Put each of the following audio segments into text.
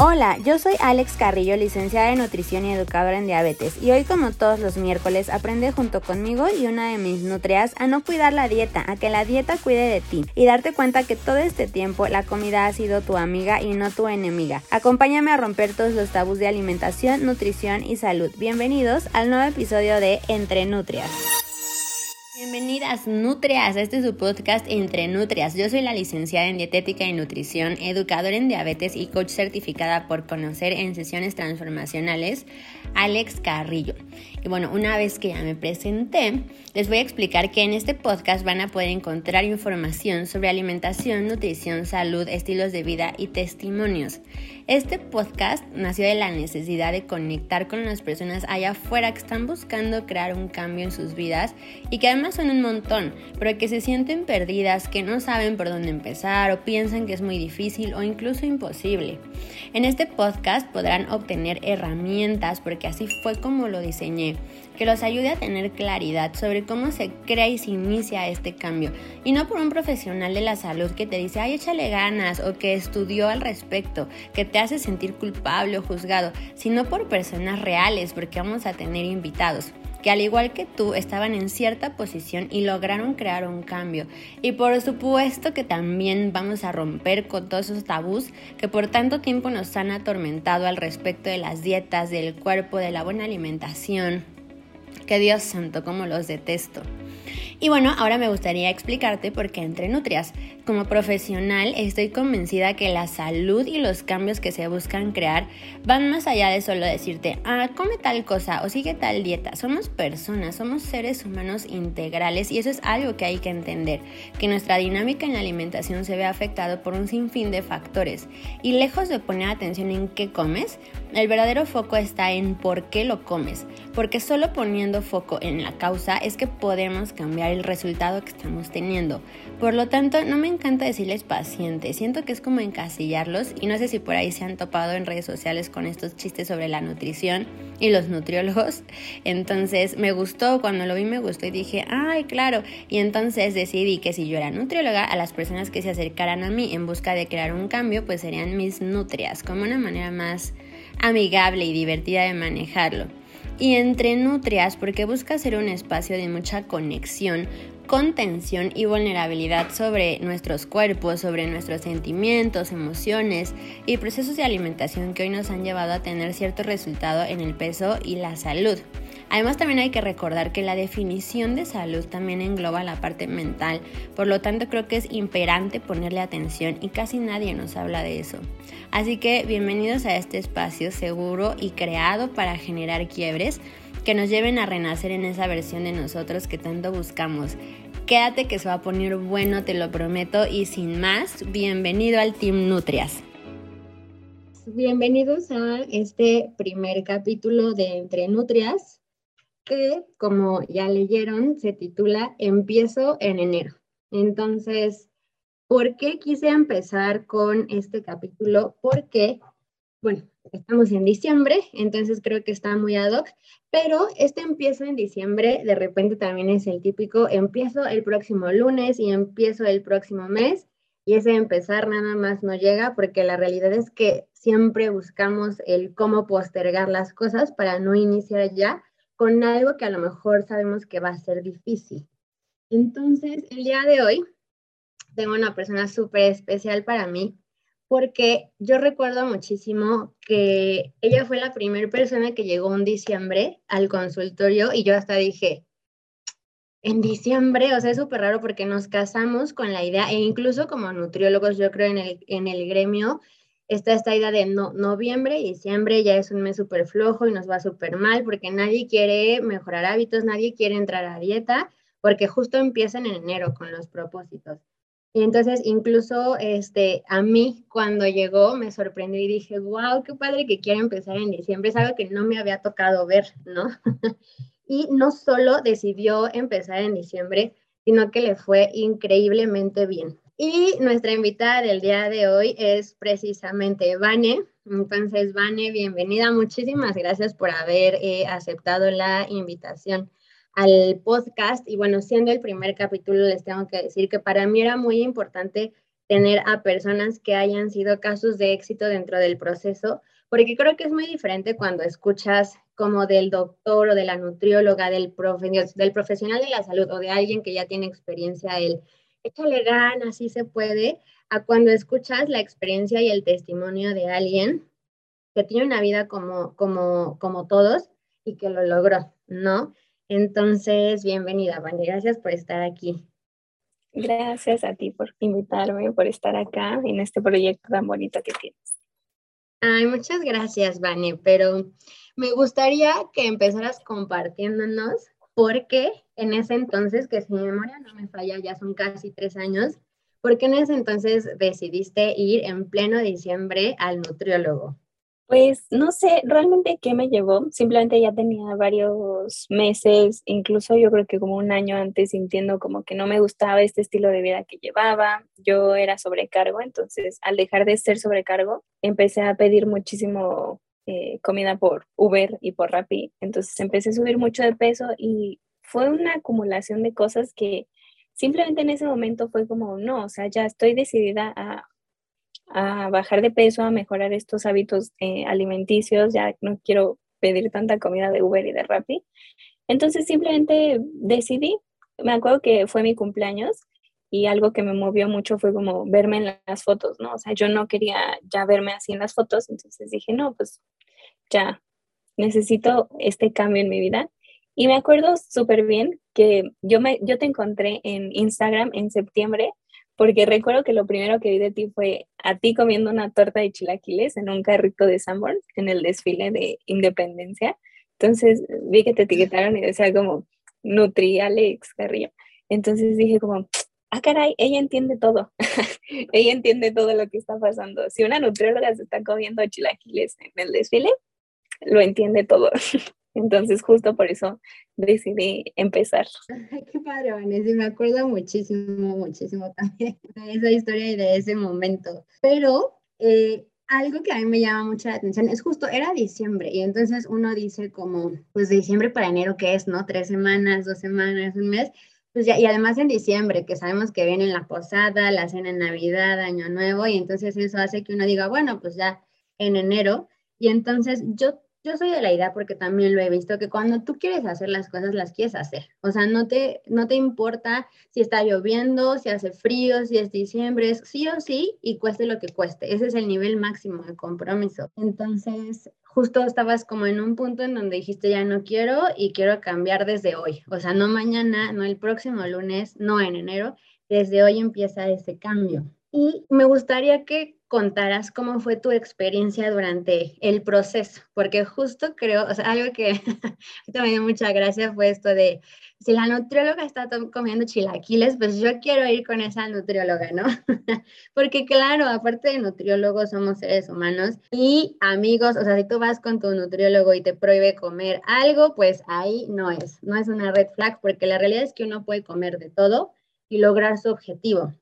Hola, yo soy Alex Carrillo, licenciada en nutrición y educadora en diabetes, y hoy como todos los miércoles aprende junto conmigo y una de mis nutrias a no cuidar la dieta, a que la dieta cuide de ti y darte cuenta que todo este tiempo la comida ha sido tu amiga y no tu enemiga. Acompáñame a romper todos los tabús de alimentación, nutrición y salud. Bienvenidos al nuevo episodio de Entre Nutrias. Bienvenidas Nutrias, este es su podcast Entre Nutrias. Yo soy la licenciada en Dietética y Nutrición, educadora en diabetes y coach certificada por conocer en sesiones transformacionales, Alex Carrillo. Y bueno, una vez que ya me presenté, les voy a explicar que en este podcast van a poder encontrar información sobre alimentación, nutrición, salud, estilos de vida y testimonios. Este podcast nació de la necesidad de conectar con las personas allá afuera que están buscando crear un cambio en sus vidas y que además son un montón, pero que se sienten perdidas, que no saben por dónde empezar o piensan que es muy difícil o incluso imposible. En este podcast podrán obtener herramientas porque así fue como lo diseñé que los ayude a tener claridad sobre cómo se crea y se inicia este cambio. Y no por un profesional de la salud que te dice, ay, échale ganas, o que estudió al respecto, que te hace sentir culpable o juzgado, sino por personas reales, porque vamos a tener invitados que al igual que tú estaban en cierta posición y lograron crear un cambio. Y por supuesto que también vamos a romper con todos esos tabús que por tanto tiempo nos han atormentado al respecto de las dietas, del cuerpo, de la buena alimentación. Que Dios santo, como los detesto. Y bueno, ahora me gustaría explicarte por qué entre nutrias. Como profesional estoy convencida que la salud y los cambios que se buscan crear van más allá de solo decirte, ah, come tal cosa o sigue tal dieta. Somos personas, somos seres humanos integrales y eso es algo que hay que entender, que nuestra dinámica en la alimentación se ve afectado por un sinfín de factores. Y lejos de poner atención en qué comes, el verdadero foco está en por qué lo comes, porque solo poniendo foco en la causa es que podemos cambiar el resultado que estamos teniendo. Por lo tanto, no me encanta decirles pacientes, siento que es como encasillarlos y no sé si por ahí se han topado en redes sociales con estos chistes sobre la nutrición y los nutriólogos. Entonces me gustó, cuando lo vi me gustó y dije, ay, claro. Y entonces decidí que si yo era nutrióloga, a las personas que se acercaran a mí en busca de crear un cambio, pues serían mis nutrias, como una manera más amigable y divertida de manejarlo y entre nutrias porque busca ser un espacio de mucha conexión, contención y vulnerabilidad sobre nuestros cuerpos, sobre nuestros sentimientos, emociones y procesos de alimentación que hoy nos han llevado a tener cierto resultado en el peso y la salud. Además también hay que recordar que la definición de salud también engloba la parte mental, por lo tanto creo que es imperante ponerle atención y casi nadie nos habla de eso. Así que bienvenidos a este espacio seguro y creado para generar quiebres que nos lleven a renacer en esa versión de nosotros que tanto buscamos. Quédate que se va a poner bueno, te lo prometo, y sin más, bienvenido al Team Nutrias. Bienvenidos a este primer capítulo de Entre Nutrias que, como ya leyeron, se titula Empiezo en enero. Entonces, ¿por qué quise empezar con este capítulo? Porque, bueno, estamos en diciembre, entonces creo que está muy ad hoc, pero este empiezo en diciembre de repente también es el típico, empiezo el próximo lunes y empiezo el próximo mes, y ese empezar nada más no llega porque la realidad es que siempre buscamos el cómo postergar las cosas para no iniciar ya con algo que a lo mejor sabemos que va a ser difícil. Entonces, el día de hoy tengo una persona súper especial para mí porque yo recuerdo muchísimo que ella fue la primera persona que llegó un diciembre al consultorio y yo hasta dije, en diciembre, o sea, es súper raro porque nos casamos con la idea, e incluso como nutriólogos, yo creo en el, en el gremio, está esta idea de no, noviembre y diciembre ya es un mes súper flojo y nos va súper mal porque nadie quiere mejorar hábitos, nadie quiere entrar a dieta porque justo empiezan en enero con los propósitos. Y entonces incluso este, a mí cuando llegó me sorprendió y dije, wow, qué padre que quiere empezar en diciembre, es algo que no me había tocado ver, ¿no? y no solo decidió empezar en diciembre, sino que le fue increíblemente bien. Y nuestra invitada del día de hoy es precisamente Vane. Entonces, Vane, bienvenida. Muchísimas gracias por haber eh, aceptado la invitación al podcast. Y bueno, siendo el primer capítulo, les tengo que decir que para mí era muy importante tener a personas que hayan sido casos de éxito dentro del proceso, porque creo que es muy diferente cuando escuchas como del doctor o de la nutrióloga, del, del profesional de la salud o de alguien que ya tiene experiencia, el échale ganas, así se puede, a cuando escuchas la experiencia y el testimonio de alguien que tiene una vida como, como, como todos y que lo logró, ¿no? Entonces, bienvenida, Vani, gracias por estar aquí. Gracias a ti por invitarme, por estar acá en este proyecto tan bonito que tienes. Ay, muchas gracias, Vane, pero me gustaría que empezaras compartiéndonos por qué en ese entonces, que si mi memoria no me falla, ya son casi tres años, ¿por qué en ese entonces decidiste ir en pleno diciembre al nutriólogo? Pues no sé realmente qué me llevó, simplemente ya tenía varios meses, incluso yo creo que como un año antes sintiendo como que no me gustaba este estilo de vida que llevaba, yo era sobrecargo, entonces al dejar de ser sobrecargo empecé a pedir muchísimo eh, comida por Uber y por Rappi, entonces empecé a subir mucho de peso y fue una acumulación de cosas que simplemente en ese momento fue como, no, o sea, ya estoy decidida a a bajar de peso, a mejorar estos hábitos eh, alimenticios, ya no quiero pedir tanta comida de Uber y de Rappi. Entonces simplemente decidí, me acuerdo que fue mi cumpleaños y algo que me movió mucho fue como verme en las fotos, ¿no? O sea, yo no quería ya verme así en las fotos, entonces dije, no, pues ya necesito este cambio en mi vida. Y me acuerdo súper bien que yo, me, yo te encontré en Instagram en septiembre porque recuerdo que lo primero que vi de ti fue a ti comiendo una torta de chilaquiles en un carrito de Sanborn en el desfile de Independencia. Entonces vi que te etiquetaron y decía como Nutri Alex Carrillo. Entonces dije como, ah, caray, ella entiende todo. ella entiende todo lo que está pasando. Si una nutrióloga se está comiendo chilaquiles en el desfile, lo entiende todo. Entonces, justo por eso decidí empezar. qué padre, Vanessa. Me acuerdo muchísimo, muchísimo también de esa historia y de ese momento. Pero eh, algo que a mí me llama mucho la atención es justo, era diciembre y entonces uno dice como, pues diciembre para enero, ¿qué es, no? Tres semanas, dos semanas, un mes. Pues ya, y además en diciembre, que sabemos que viene la posada, la cena en Navidad, Año Nuevo, y entonces eso hace que uno diga, bueno, pues ya en enero. Y entonces yo yo soy de la idea porque también lo he visto que cuando tú quieres hacer las cosas las quieres hacer. O sea, no te no te importa si está lloviendo, si hace frío, si es diciembre, es sí o sí y cueste lo que cueste. Ese es el nivel máximo de compromiso. Entonces, justo estabas como en un punto en donde dijiste ya no quiero y quiero cambiar desde hoy. O sea, no mañana, no el próximo lunes, no en enero, desde hoy empieza ese cambio. Y me gustaría que contaras cómo fue tu experiencia durante el proceso, porque justo creo, o sea, algo que me dio mucha gracia fue esto de, si la nutrióloga está comiendo chilaquiles, pues yo quiero ir con esa nutrióloga, ¿no? porque claro, aparte de nutriólogos, somos seres humanos y amigos, o sea, si tú vas con tu nutriólogo y te prohíbe comer algo, pues ahí no es, no es una red flag, porque la realidad es que uno puede comer de todo y lograr su objetivo.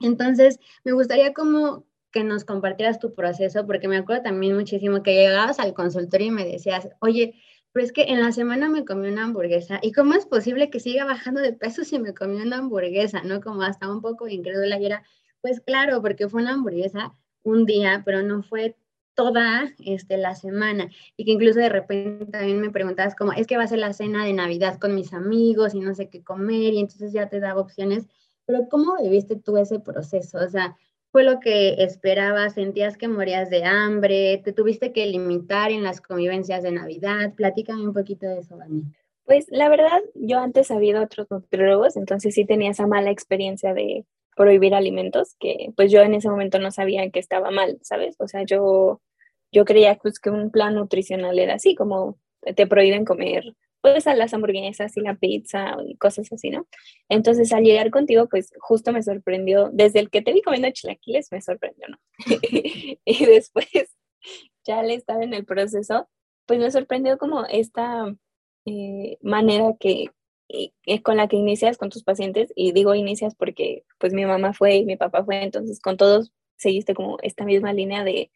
Entonces, me gustaría como que nos compartieras tu proceso, porque me acuerdo también muchísimo que llegabas al consultorio y me decías, oye, pero es que en la semana me comí una hamburguesa, ¿y cómo es posible que siga bajando de peso si me comí una hamburguesa? ¿No? Como hasta un poco incrédula y era, pues claro, porque fue una hamburguesa un día, pero no fue toda este, la semana y que incluso de repente también me preguntabas como, es que va a ser la cena de Navidad con mis amigos y no sé qué comer y entonces ya te daba opciones, pero ¿cómo viviste tú ese proceso? O sea, fue lo que esperabas? ¿Sentías que morías de hambre? ¿Te tuviste que limitar en las convivencias de Navidad? Platícame un poquito de eso, Dani. Pues la verdad, yo antes había ido a otros nutriólogos, entonces sí tenía esa mala experiencia de prohibir alimentos, que pues yo en ese momento no sabía que estaba mal, ¿sabes? O sea, yo, yo creía pues, que un plan nutricional era así, como te prohíben comer pues a las hamburguesas y la pizza y cosas así, ¿no? Entonces al llegar contigo, pues justo me sorprendió, desde el que te vi comiendo chilaquiles, me sorprendió, ¿no? y después, ya al estar en el proceso, pues me sorprendió como esta eh, manera que, con la que inicias con tus pacientes, y digo inicias porque pues mi mamá fue y mi papá fue, entonces con todos seguiste como esta misma línea de,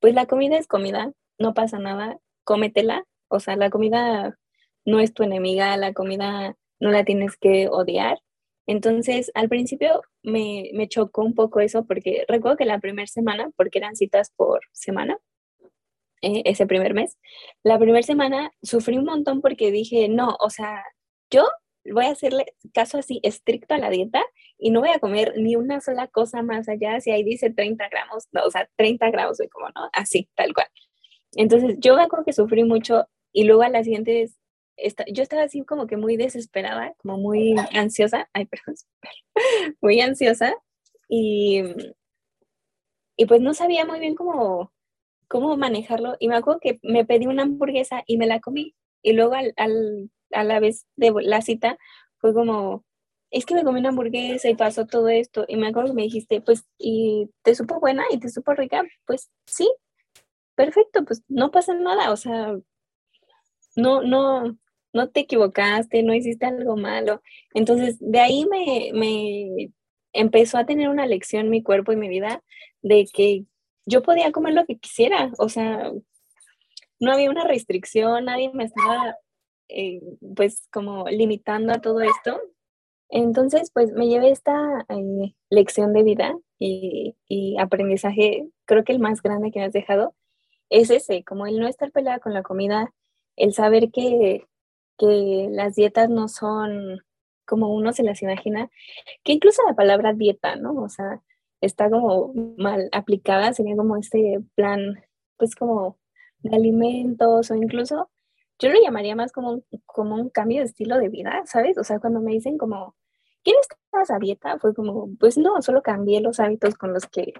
pues la comida es comida, no pasa nada, cómetela, o sea, la comida no es tu enemiga, la comida no la tienes que odiar Entonces, al principio me, me chocó un poco eso porque recuerdo que la primera semana, porque eran citas por semana, eh, ese primer mes, la primera semana sufrí un montón porque dije, no, o sea, yo voy a hacerle caso así estricto a la dieta y no voy a comer ni una sola cosa más allá, si ahí dice 30 gramos, no, o sea, 30 gramos, soy como, ¿no? Así, tal cual. Entonces, yo me acuerdo que sufrí mucho y luego a la yo estaba así como que muy desesperada, como muy ansiosa, ay, perdón, muy ansiosa y, y pues no sabía muy bien cómo, cómo manejarlo y me acuerdo que me pedí una hamburguesa y me la comí y luego al, al, a la vez de la cita fue como, es que me comí una hamburguesa y pasó todo esto y me acuerdo que me dijiste, pues, ¿y te supo buena y te supo rica? Pues sí, perfecto, pues no pasa nada, o sea, no, no, no te equivocaste, no hiciste algo malo. Entonces, de ahí me, me empezó a tener una lección mi cuerpo y mi vida de que yo podía comer lo que quisiera, o sea, no había una restricción, nadie me estaba eh, pues como limitando a todo esto. Entonces, pues me llevé esta eh, lección de vida y, y, aprendizaje, creo que el más grande que me has dejado es ese, como el no estar peleada con la comida, el saber que que las dietas no son como uno se las imagina, que incluso la palabra dieta, ¿no? O sea, está como mal aplicada, sería como este plan, pues como de alimentos o incluso, yo lo llamaría más como como un cambio de estilo de vida, ¿sabes? O sea, cuando me dicen como, ¿quieres estabas a dieta? Fue como, pues no, solo cambié los hábitos con los que,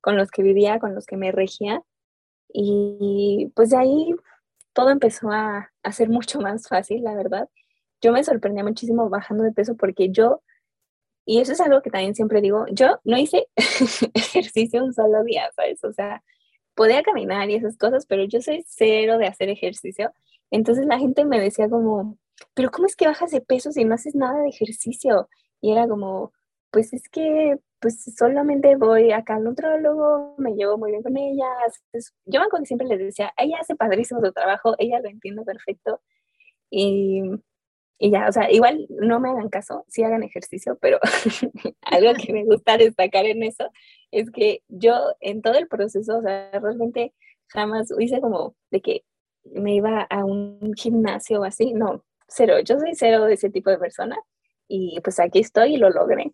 con los que vivía, con los que me regía. Y pues de ahí todo empezó a, a ser mucho más fácil, la verdad. Yo me sorprendía muchísimo bajando de peso porque yo, y eso es algo que también siempre digo, yo no hice ejercicio un solo día, ¿sabes? O sea, podía caminar y esas cosas, pero yo soy cero de hacer ejercicio. Entonces la gente me decía como, pero ¿cómo es que bajas de peso si no haces nada de ejercicio? Y era como, pues es que pues solamente voy acá al nutrólogo, me llevo muy bien con ella. yo me acuerdo que siempre les decía, ella hace padrísimo su trabajo, ella lo entiende perfecto. Y, y ya, o sea, igual no me hagan caso, sí hagan ejercicio, pero algo que me gusta destacar en eso es que yo en todo el proceso, o sea, realmente jamás hice como de que me iba a un gimnasio o así, no, cero, yo soy cero de ese tipo de persona y pues aquí estoy y lo logré.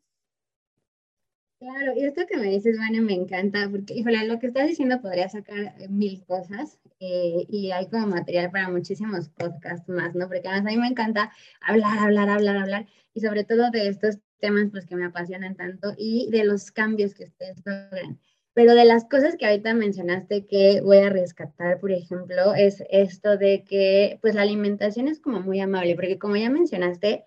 Claro, y esto que me dices, Vane, me encanta, porque, híjole, lo que estás diciendo podría sacar mil cosas eh, y hay como material para muchísimos podcasts más, ¿no? Porque además a mí me encanta hablar, hablar, hablar, hablar, y sobre todo de estos temas pues que me apasionan tanto y de los cambios que ustedes logran. Pero de las cosas que ahorita mencionaste que voy a rescatar, por ejemplo, es esto de que pues la alimentación es como muy amable, porque como ya mencionaste,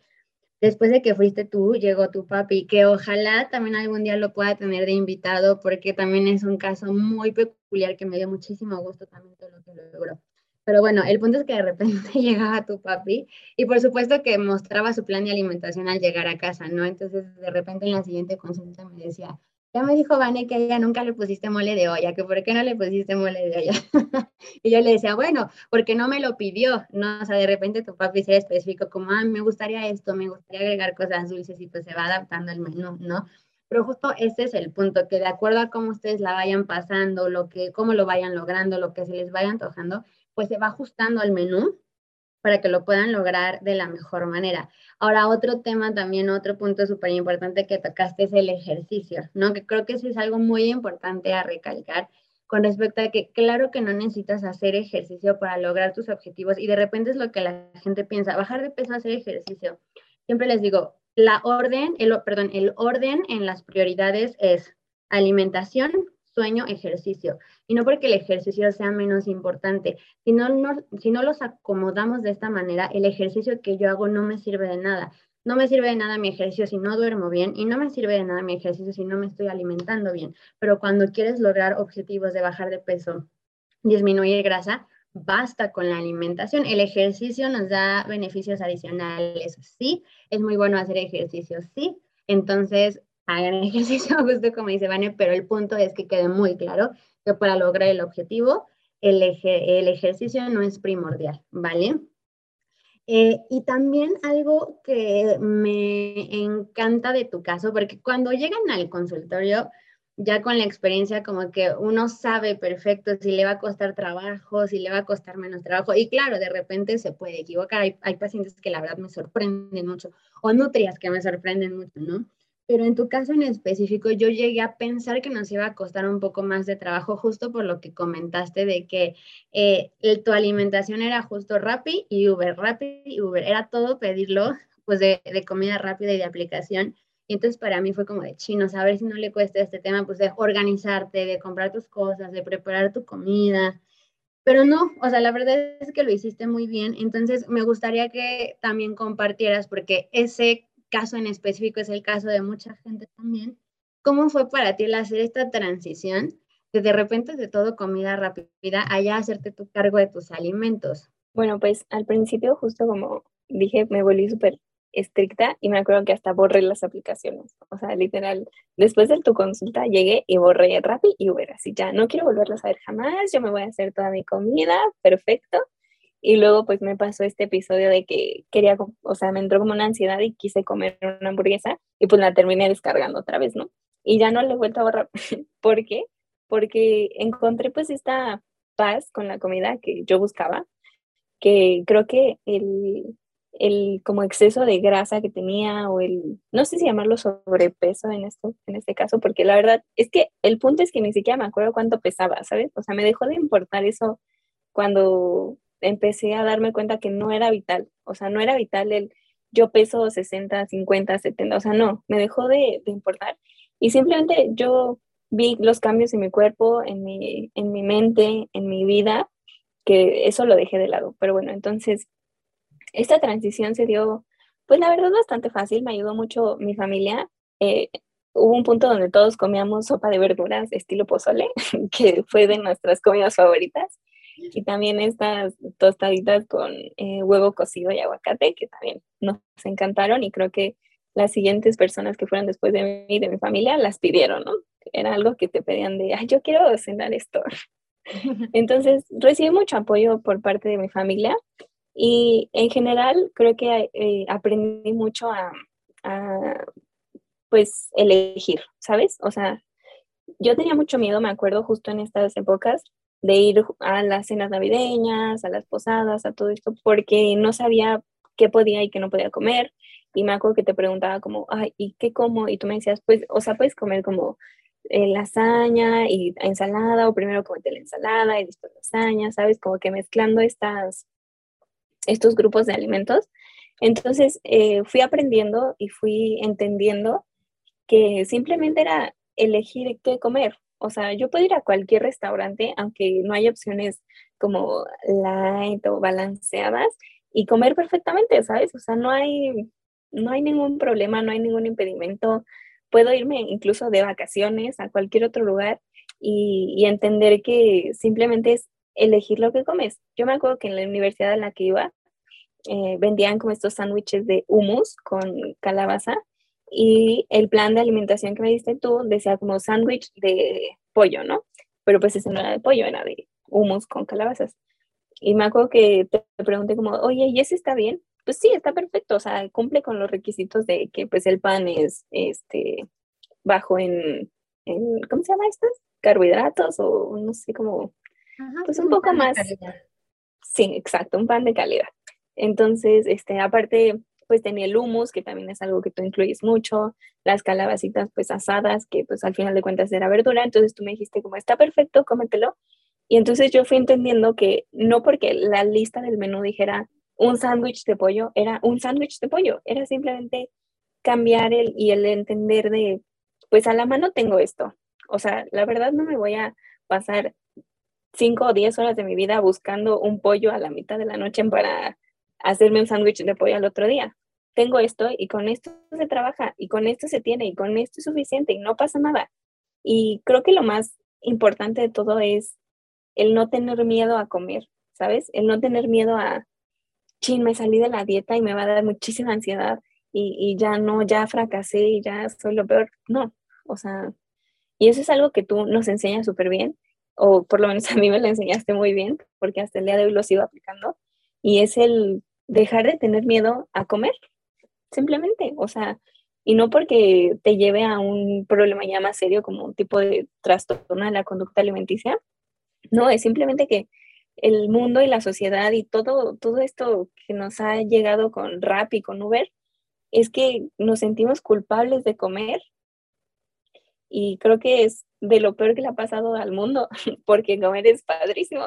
después de que fuiste tú, llegó tu papi, que ojalá también algún día lo pueda tener de invitado, porque también es un caso muy peculiar que me dio muchísimo gusto también todo lo que logró. Pero bueno, el punto es que de repente llegaba tu papi y por supuesto que mostraba su plan de alimentación al llegar a casa, ¿no? Entonces de repente en la siguiente consulta me decía, ya me dijo Vane que a ella nunca le pusiste mole de olla, que por qué no le pusiste mole de olla. y yo le decía, bueno, porque no me lo pidió, ¿no? O sea, de repente tu papi se específico como, ah, me gustaría esto, me gustaría agregar cosas dulces y pues se va adaptando el menú, ¿no? Pero justo ese es el punto, que de acuerdo a cómo ustedes la vayan pasando, lo que, cómo lo vayan logrando, lo que se les vaya antojando, pues se va ajustando al menú para que lo puedan lograr de la mejor manera. Ahora, otro tema también, otro punto súper importante que tocaste es el ejercicio, ¿no? Que creo que eso es algo muy importante a recalcar con respecto a que claro que no necesitas hacer ejercicio para lograr tus objetivos y de repente es lo que la gente piensa, bajar de peso, hacer ejercicio. Siempre les digo, la orden, el, perdón, el orden en las prioridades es alimentación, sueño, ejercicio. Y no porque el ejercicio sea menos importante, si no, si no los acomodamos de esta manera, el ejercicio que yo hago no me sirve de nada. No me sirve de nada mi ejercicio si no duermo bien y no me sirve de nada mi ejercicio si no me estoy alimentando bien. Pero cuando quieres lograr objetivos de bajar de peso, disminuir grasa, basta con la alimentación. El ejercicio nos da beneficios adicionales, sí, es muy bueno hacer ejercicio, sí. Entonces, hagan ejercicio, justo como dice Vane, pero el punto es que quede muy claro que para lograr el objetivo, el, el ejercicio no es primordial, ¿vale? Eh, y también algo que me encanta de tu caso, porque cuando llegan al consultorio, ya con la experiencia como que uno sabe perfecto si le va a costar trabajo, si le va a costar menos trabajo. Y claro, de repente se puede equivocar. Hay, hay pacientes que la verdad me sorprenden mucho, o nutrias que me sorprenden mucho, ¿no? Pero en tu caso en específico, yo llegué a pensar que nos iba a costar un poco más de trabajo, justo por lo que comentaste de que eh, tu alimentación era justo Rappi y Uber, Rappi y Uber, era todo pedirlo, pues de, de comida rápida y de aplicación. Y entonces para mí fue como de chino, saber si no le cuesta este tema, pues de organizarte, de comprar tus cosas, de preparar tu comida. Pero no, o sea, la verdad es que lo hiciste muy bien. Entonces me gustaría que también compartieras, porque ese caso en específico es el caso de mucha gente también. ¿Cómo fue para ti el hacer esta transición de de repente de todo comida rápida allá hacerte tu cargo de tus alimentos? Bueno, pues al principio justo como dije, me volví súper estricta y me acuerdo que hasta borré las aplicaciones. O sea, literal, después de tu consulta llegué y borré Rappi y Uber, así ya no quiero volverlas a ver jamás, yo me voy a hacer toda mi comida, perfecto. Y luego pues me pasó este episodio de que quería, o sea, me entró como una ansiedad y quise comer una hamburguesa y pues la terminé descargando otra vez, ¿no? Y ya no le he vuelto a borrar. ¿Por qué? Porque encontré pues esta paz con la comida que yo buscaba, que creo que el, el como exceso de grasa que tenía o el, no sé si llamarlo sobrepeso en, esto, en este caso, porque la verdad es que el punto es que ni siquiera me acuerdo cuánto pesaba, ¿sabes? O sea, me dejó de importar eso cuando empecé a darme cuenta que no era vital, o sea, no era vital el yo peso 60, 50, 70, o sea, no, me dejó de, importar y simplemente yo vi los cambios en mi cuerpo, en mi, en mi mente, en mi vida, que eso lo dejé de lado. Pero bueno, entonces esta transición se dio, pues la verdad, bastante fácil, me ayudó mucho mi familia. Eh, hubo un punto donde todos comíamos sopa de verduras estilo pozole, que fue de nuestras comidas favoritas, y también estas tostaditas con eh, huevo cocido y aguacate, que también nos encantaron y creo que las siguientes personas que fueron después de mí, de mi familia, las pidieron, ¿no? Era algo que te pedían de, ay, yo quiero cenar esto. Entonces, recibí mucho apoyo por parte de mi familia y en general creo que eh, aprendí mucho a, pues, elegir, ¿sabes? O sea, yo tenía mucho miedo, me acuerdo, justo en estas épocas, de ir a las cenas navideñas, a las posadas, a todo esto, porque no sabía qué podía y qué no podía comer. Y me acuerdo que te preguntaba como, ay, ¿y qué como? Y tú me decías, pues, o sea, puedes comer como eh, lasaña y ensalada, o primero comete la ensalada y después lasaña, ¿sabes? Como que mezclando estas estos grupos de alimentos. Entonces eh, fui aprendiendo y fui entendiendo que simplemente era elegir qué comer. O sea, yo puedo ir a cualquier restaurante, aunque no hay opciones como light o balanceadas, y comer perfectamente, ¿sabes? O sea, no hay, no hay ningún problema, no hay ningún impedimento. Puedo irme incluso de vacaciones a cualquier otro lugar y, entender que simplemente es elegir lo que comes. Yo me acuerdo que en la universidad en la que iba eh, vendían como estos sándwiches de hummus con calabaza y el plan de alimentación que me diste tú decía como sándwich de pollo, ¿no? Pero pues ese no era de pollo, era de hummus con calabazas. Y me acuerdo que te pregunté como, oye, ¿y ese está bien? Pues sí, está perfecto, o sea, cumple con los requisitos de que pues el pan es este bajo en, en ¿cómo se llama estas? Carbohidratos o no sé, como pues un poco más. Sí, exacto, un pan de calidad. Entonces, este, aparte, pues tenía el humus, que también es algo que tú incluyes mucho, las calabacitas pues asadas, que pues al final de cuentas era verdura, entonces tú me dijiste como está perfecto, cómetelo. Y entonces yo fui entendiendo que no porque la lista del menú dijera un sándwich de pollo, era un sándwich de pollo, era simplemente cambiar el y el entender de, pues a la mano tengo esto. O sea, la verdad no me voy a pasar cinco o diez horas de mi vida buscando un pollo a la mitad de la noche para hacerme un sándwich de pollo al otro día. Tengo esto y con esto se trabaja y con esto se tiene y con esto es suficiente y no pasa nada. Y creo que lo más importante de todo es el no tener miedo a comer, ¿sabes? El no tener miedo a, chin, me salí de la dieta y me va a dar muchísima ansiedad y, y ya no, ya fracasé y ya soy lo peor. No, o sea, y eso es algo que tú nos enseñas súper bien o por lo menos a mí me lo enseñaste muy bien, porque hasta el día de hoy lo sigo aplicando, y es el dejar de tener miedo a comer, simplemente, o sea, y no porque te lleve a un problema ya más serio como un tipo de trastorno de la conducta alimenticia, no, es simplemente que el mundo y la sociedad y todo, todo esto que nos ha llegado con Rap y con Uber, es que nos sentimos culpables de comer y creo que es de lo peor que le ha pasado al mundo, porque comer es padrísimo.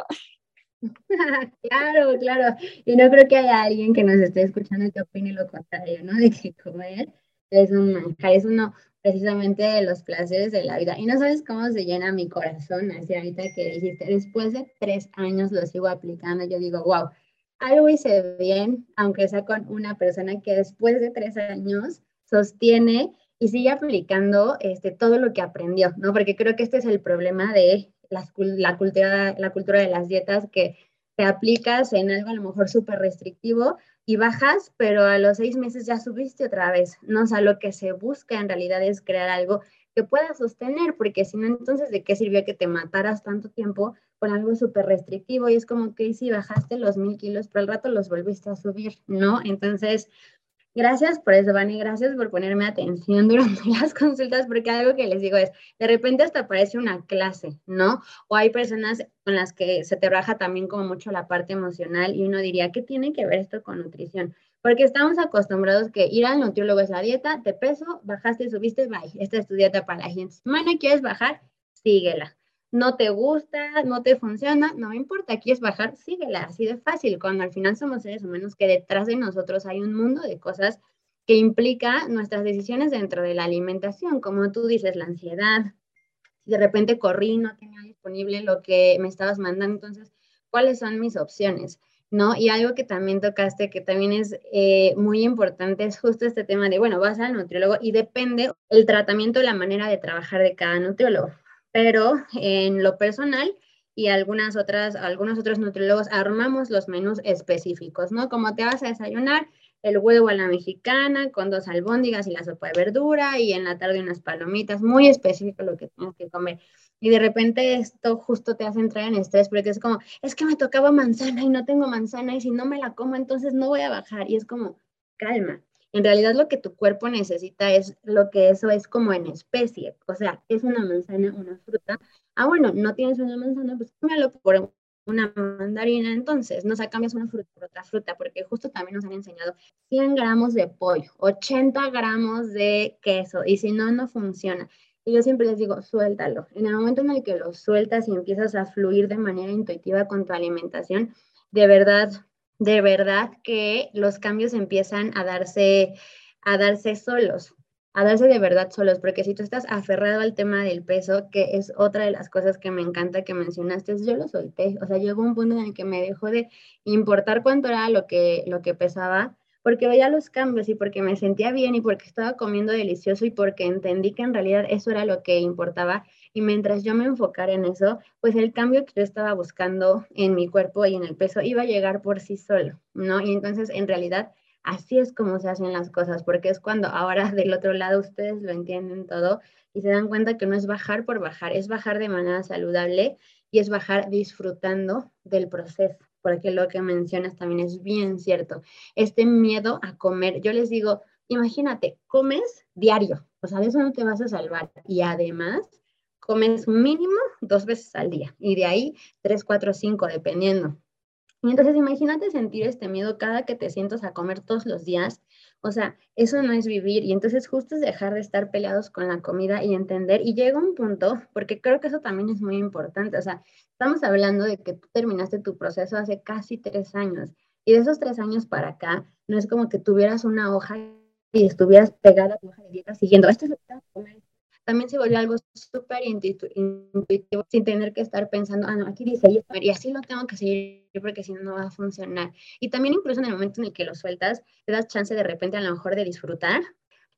claro, claro. Y no creo que haya alguien que nos esté escuchando que opine lo contrario, ¿no? De que comer es un manjar, es uno precisamente de los placeres de la vida. Y no sabes cómo se llena mi corazón, así ahorita que dijiste, después de tres años lo sigo aplicando, yo digo, wow, algo hice bien, aunque sea con una persona que después de tres años sostiene y sigue aplicando este, todo lo que aprendió, ¿no? Porque creo que este es el problema de la, cultura, la cultura de las dietas, que te aplicas en algo a lo mejor súper restrictivo y bajas, pero a los seis meses ya subiste otra vez, ¿no? O sea, lo que se busca en realidad es crear algo que pueda sostener, porque si no, entonces, ¿de qué sirvió que te mataras tanto tiempo con algo súper restrictivo? Y es como que si bajaste los mil kilos, pero al rato los volviste a subir, ¿no? Entonces, Gracias por eso, Vani, gracias por ponerme atención durante las consultas, porque algo que les digo es, de repente hasta parece una clase, ¿no? O hay personas con las que se te baja también como mucho la parte emocional y uno diría, ¿qué tiene que ver esto con nutrición? Porque estamos acostumbrados que ir al nutriólogo es la dieta, te peso, bajaste, subiste, bye, esta es para la siguiente semana, ¿quieres bajar? Síguela no te gusta, no te funciona, no me importa, quieres bajar, síguela, así de fácil, cuando al final somos seres humanos que detrás de nosotros hay un mundo de cosas que implica nuestras decisiones dentro de la alimentación, como tú dices, la ansiedad, si de repente corrí, no tenía disponible lo que me estabas mandando, entonces, ¿cuáles son mis opciones? ¿no? Y algo que también tocaste, que también es eh, muy importante, es justo este tema de, bueno, vas al nutriólogo y depende el tratamiento, la manera de trabajar de cada nutriólogo pero en lo personal y algunas otras, algunos otros nutriólogos armamos los menús específicos, ¿no? Como te vas a desayunar, el huevo a la mexicana con dos albóndigas y la sopa de verdura y en la tarde unas palomitas, muy específico lo que tienes que comer. Y de repente esto justo te hace entrar en estrés porque es como, es que me tocaba manzana y no tengo manzana y si no me la como entonces no voy a bajar. Y es como, calma, en realidad lo que tu cuerpo necesita es lo que eso es como en especie, o sea, es una manzana, una fruta. Ah, bueno, no tienes una manzana, pues cámbialo por una mandarina, entonces, no o sea, cambias una fruta por otra fruta, porque justo también nos han enseñado 100 gramos de pollo, 80 gramos de queso, y si no, no funciona. Y yo siempre les digo, suéltalo. En el momento en el que lo sueltas y empiezas a fluir de manera intuitiva con tu alimentación, de verdad de verdad que los cambios empiezan a darse, a darse solos, a darse de verdad solos, porque si tú estás aferrado al tema del peso, que es otra de las cosas que me encanta que mencionaste, yo lo solté, o sea, llegó un punto en el que me dejó de importar cuánto era lo que, lo que pesaba, porque veía los cambios y porque me sentía bien y porque estaba comiendo delicioso y porque entendí que en realidad eso era lo que importaba y mientras yo me enfocara en eso, pues el cambio que yo estaba buscando en mi cuerpo y en el peso iba a llegar por sí solo, ¿no? Y entonces en realidad así es como se hacen las cosas, porque es cuando ahora del otro lado ustedes lo entienden todo y se dan cuenta que no es bajar por bajar, es bajar de manera saludable y es bajar disfrutando del proceso, porque lo que mencionas también es bien cierto. Este miedo a comer, yo les digo, imagínate, comes diario, o sea, de eso no te vas a salvar y además comes mínimo dos veces al día y de ahí tres, cuatro, cinco, dependiendo. Y entonces imagínate sentir este miedo cada que te sientas a comer todos los días. O sea, eso no es vivir y entonces justo es dejar de estar peleados con la comida y entender. Y llega un punto, porque creo que eso también es muy importante. O sea, estamos hablando de que tú terminaste tu proceso hace casi tres años y de esos tres años para acá, no es como que tuvieras una hoja y estuvieras pegada a tu hoja de dieta siguiendo, esto es lo que vas a comer, también se volvió algo súper intuitivo, sin tener que estar pensando, ah, no, aquí dice y, así lo tengo que seguir porque si no, no va a funcionar. Y también incluso en el momento en el que lo sueltas, te das chance de repente a lo mejor de disfrutar,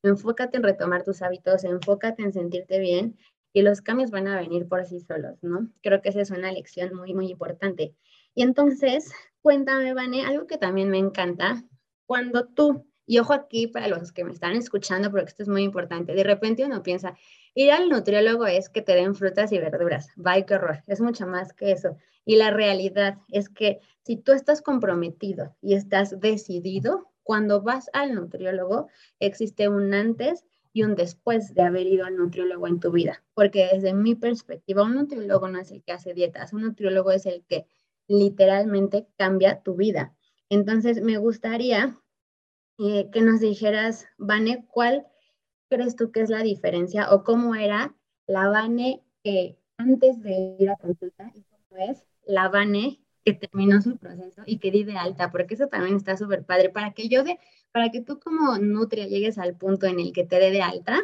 enfócate en retomar tus hábitos, enfócate en sentirte bien y los cambios van a venir por sí solos, ¿no? Creo que esa es una lección muy, muy importante. Y entonces, cuéntame, Vane, algo que también me encanta, cuando tú, y ojo aquí para los que me están escuchando, porque esto es muy importante, de repente uno piensa, Ir al nutriólogo es que te den frutas y verduras. Vaya, qué horror. Es mucho más que eso. Y la realidad es que si tú estás comprometido y estás decidido, cuando vas al nutriólogo, existe un antes y un después de haber ido al nutriólogo en tu vida. Porque desde mi perspectiva, un nutriólogo no es el que hace dietas, un nutriólogo es el que literalmente cambia tu vida. Entonces, me gustaría eh, que nos dijeras, Vane, ¿cuál crees tú que es la diferencia o cómo era la Vane que antes de ir a consulta y cómo es la Vane que terminó su proceso y que di de alta, porque eso también está súper padre, para que yo de, para que tú como nutria llegues al punto en el que te dé de alta,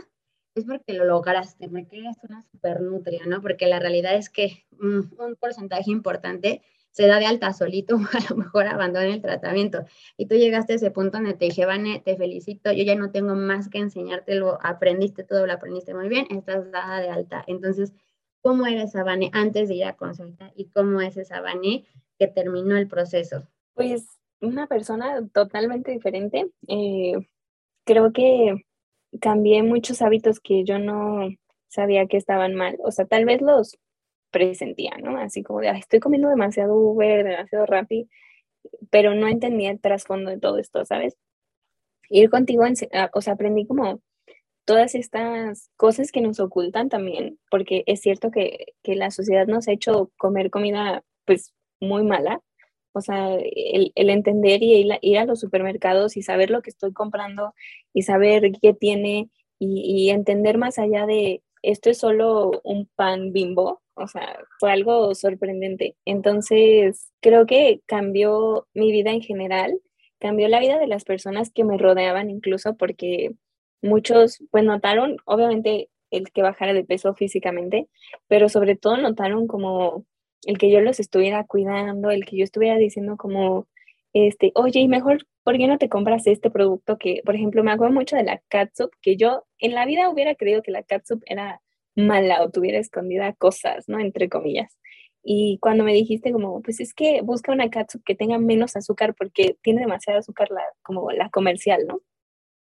es porque lo lograste, porque eres una super nutria, ¿no? Porque la realidad es que mm, un porcentaje importante se da de alta solito o a lo mejor abandona el tratamiento. Y tú llegaste a ese punto donde te dije, Vane, te felicito, yo ya no tengo más que enseñártelo, aprendiste todo, lo aprendiste muy bien, estás dada de alta. Entonces, ¿cómo era esa Vane antes de ir a consulta y cómo es esa Vane que terminó el proceso? Pues una persona totalmente diferente. Eh, creo que cambié muchos hábitos que yo no sabía que estaban mal. O sea, tal vez los presentía, ¿no? Así como de, estoy comiendo demasiado Uber, demasiado Rappi, pero no entendía el trasfondo de todo esto, ¿sabes? Ir contigo, ah, o sea, aprendí como todas estas cosas que nos ocultan también, porque es cierto que, que la sociedad nos ha hecho comer comida, pues, muy mala, o sea, el, el entender y ir a, ir a, los supermercados y saber lo que estoy comprando y saber qué tiene y, y, entender más allá de esto es solo un pan bimbo, o sea, fue algo sorprendente. Entonces, creo que cambió mi vida en general, cambió la vida de las personas que me rodeaban incluso porque muchos, pues notaron, obviamente, el que bajara de peso físicamente, pero sobre todo notaron como el que yo los estuviera cuidando, el que yo estuviera diciendo como, este, oye, y mejor, ¿por qué no te compras este producto que, por ejemplo, me acuerdo mucho de la catsup, que yo en la vida hubiera creído que la catsup era mala o tuviera escondida cosas, ¿no? Entre comillas. Y cuando me dijiste como, pues es que busca una catsup que tenga menos azúcar porque tiene demasiado azúcar la, como la comercial, ¿no?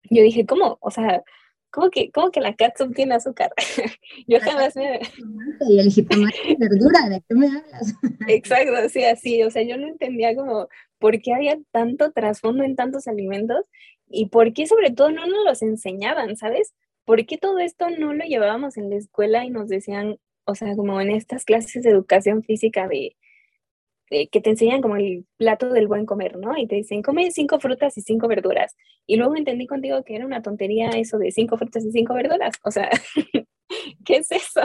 Yo dije, ¿cómo? O sea, ¿cómo que, cómo que la catsup tiene azúcar? Yo jamás me... Y el jitomate es verdura, ¿de qué me hablas? Exacto, sí, así, o sea, yo no entendía como por qué había tanto trasfondo en tantos alimentos y por qué sobre todo no nos los enseñaban, ¿sabes? ¿Por qué todo esto no lo llevábamos en la escuela y nos decían, o sea, como en estas clases de educación física de, que te enseñan como el plato del buen comer, ¿no? Y te dicen, come cinco frutas y cinco verduras. Y luego entendí contigo que era una tontería eso de cinco frutas y cinco verduras. O sea, ¿qué es eso?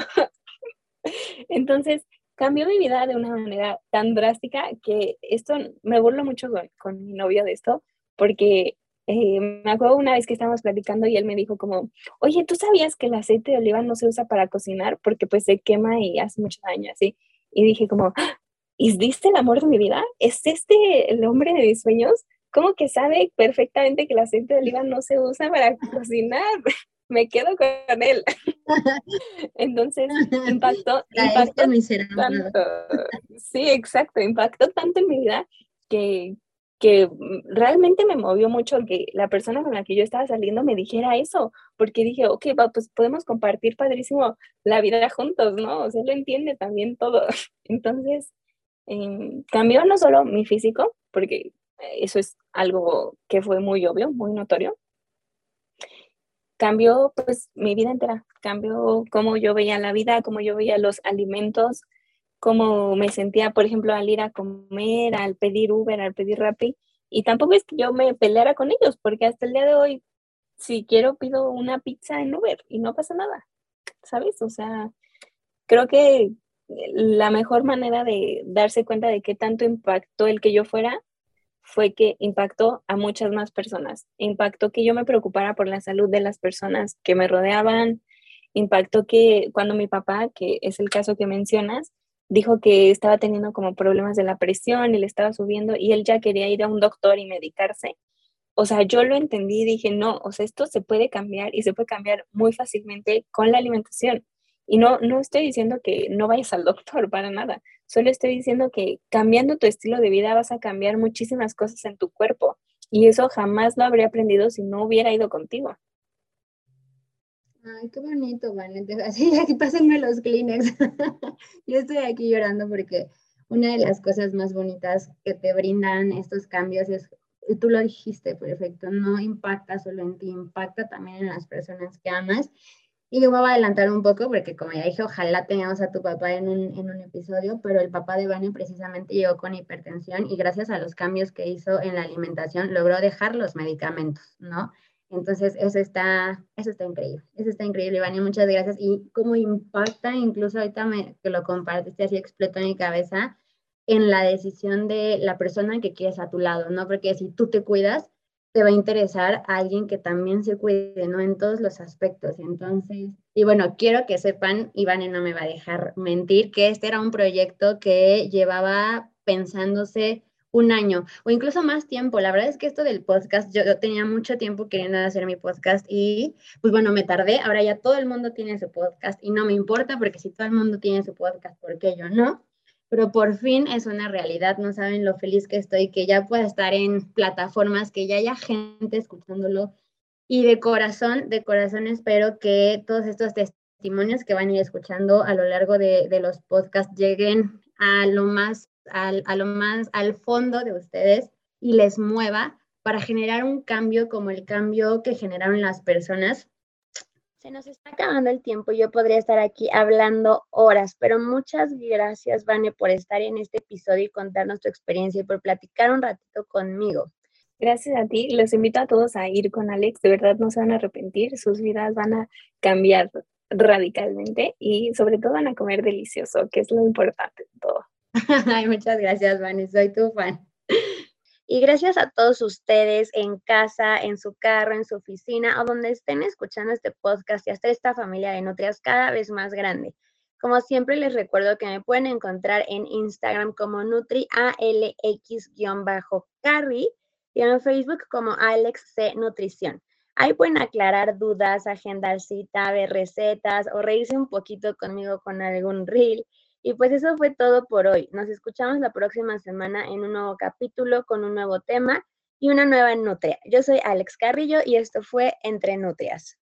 Entonces, cambió mi vida de una manera tan drástica que esto, me burlo mucho con, con mi novio de esto, porque eh, me acuerdo una vez que estábamos platicando y él me dijo como, oye, ¿tú sabías que el aceite de oliva no se usa para cocinar porque pues se quema y hace mucho daño así? Y dije como, ¿y viste el amor de mi vida? ¿Es este el hombre de mis sueños? ¿Cómo que sabe perfectamente que el aceite de oliva no se usa para cocinar? me quedo con él. Entonces, impactó, impactó tanto. Sí, exacto, impactó tanto en mi vida que, que mm, realmente me movió mucho que la persona con la que yo estaba saliendo me dijera eso, porque dije, ok, pues podemos compartir padrísimo la vida juntos, ¿no? O sea, lo entiende también todo. Entonces, eh, cambió no solo mi físico, porque eso es algo que fue muy obvio, muy notorio, cambió pues mi vida entera, cambió cómo yo veía la vida, cómo yo veía los alimentos, cómo me sentía, por ejemplo, al ir a comer, al pedir Uber, al pedir Rappi. Y tampoco es que yo me peleara con ellos, porque hasta el día de hoy, si quiero, pido una pizza en Uber y no pasa nada, ¿sabes? O sea, creo que la mejor manera de darse cuenta de qué tanto impactó el que yo fuera fue que impactó a muchas más personas. Impactó que yo me preocupara por la salud de las personas que me rodeaban. Impactó que cuando mi papá, que es el caso que mencionas, dijo que estaba teniendo como problemas de la presión y le estaba subiendo y él ya quería ir a un doctor y medicarse. O sea, yo lo entendí y dije, no, o sea, esto se puede cambiar y se puede cambiar muy fácilmente con la alimentación. Y no, no estoy diciendo que no vayas al doctor para nada, solo estoy diciendo que cambiando tu estilo de vida vas a cambiar muchísimas cosas en tu cuerpo y eso jamás lo habría aprendido si no hubiera ido contigo. Ay, qué bonito, Vanessa. Así, aquí pásenme los Kleenex. Yo estoy aquí llorando porque una de las cosas más bonitas que te brindan estos cambios es, tú lo dijiste perfecto, no impacta solo en ti, impacta también en las personas que amas. Y yo me voy a adelantar un poco porque como ya dije, ojalá tengamos a tu papá en un, en un episodio, pero el papá de Vane precisamente llegó con hipertensión y gracias a los cambios que hizo en la alimentación logró dejar los medicamentos, ¿no? Entonces, eso está, eso está increíble, eso está increíble, Vani, muchas gracias. Y cómo impacta, incluso ahorita me, que lo compartiste, así explotó en mi cabeza, en la decisión de la persona que quieres a tu lado, ¿no? Porque si tú te cuidas, te va a interesar a alguien que también se cuide, ¿no? En todos los aspectos. Entonces, y bueno, quiero que sepan, Iván no me va a dejar mentir, que este era un proyecto que llevaba pensándose un año o incluso más tiempo. La verdad es que esto del podcast, yo, tenía mucho tiempo queriendo hacer mi podcast y pues bueno, me tardé. Ahora ya todo el mundo tiene su podcast y no me importa porque si todo el mundo tiene su podcast, ¿por qué yo no? Pero por fin es una realidad, no saben lo feliz que estoy que ya pueda estar en plataformas, que ya haya gente escuchándolo. Y de corazón, de corazón espero que todos estos testimonios que van a ir escuchando a lo largo de, de los podcasts lleguen a lo más al, a lo más al fondo de ustedes y les mueva para generar un cambio como el cambio que generaron las personas. Se nos está acabando el tiempo, yo podría estar aquí hablando horas, pero muchas gracias, Vane, por estar en este episodio y contarnos tu experiencia y por platicar un ratito conmigo. Gracias a ti, los invito a todos a ir con Alex, de verdad no se van a arrepentir, sus vidas van a cambiar radicalmente y sobre todo van a comer delicioso, que es lo importante de todo. Ay, muchas gracias, Vani, soy tu fan. Y gracias a todos ustedes en casa, en su carro, en su oficina o donde estén escuchando este podcast y hasta esta familia de nutrias cada vez más grande. Como siempre les recuerdo que me pueden encontrar en Instagram como NutriALX-Carry y en Facebook como Alex C Nutrición. Ahí pueden aclarar dudas, agendar cita, ver recetas o reírse un poquito conmigo con algún reel. Y pues eso fue todo por hoy. Nos escuchamos la próxima semana en un nuevo capítulo con un nuevo tema y una nueva nutria. Yo soy Alex Carrillo y esto fue Entre Nutrias.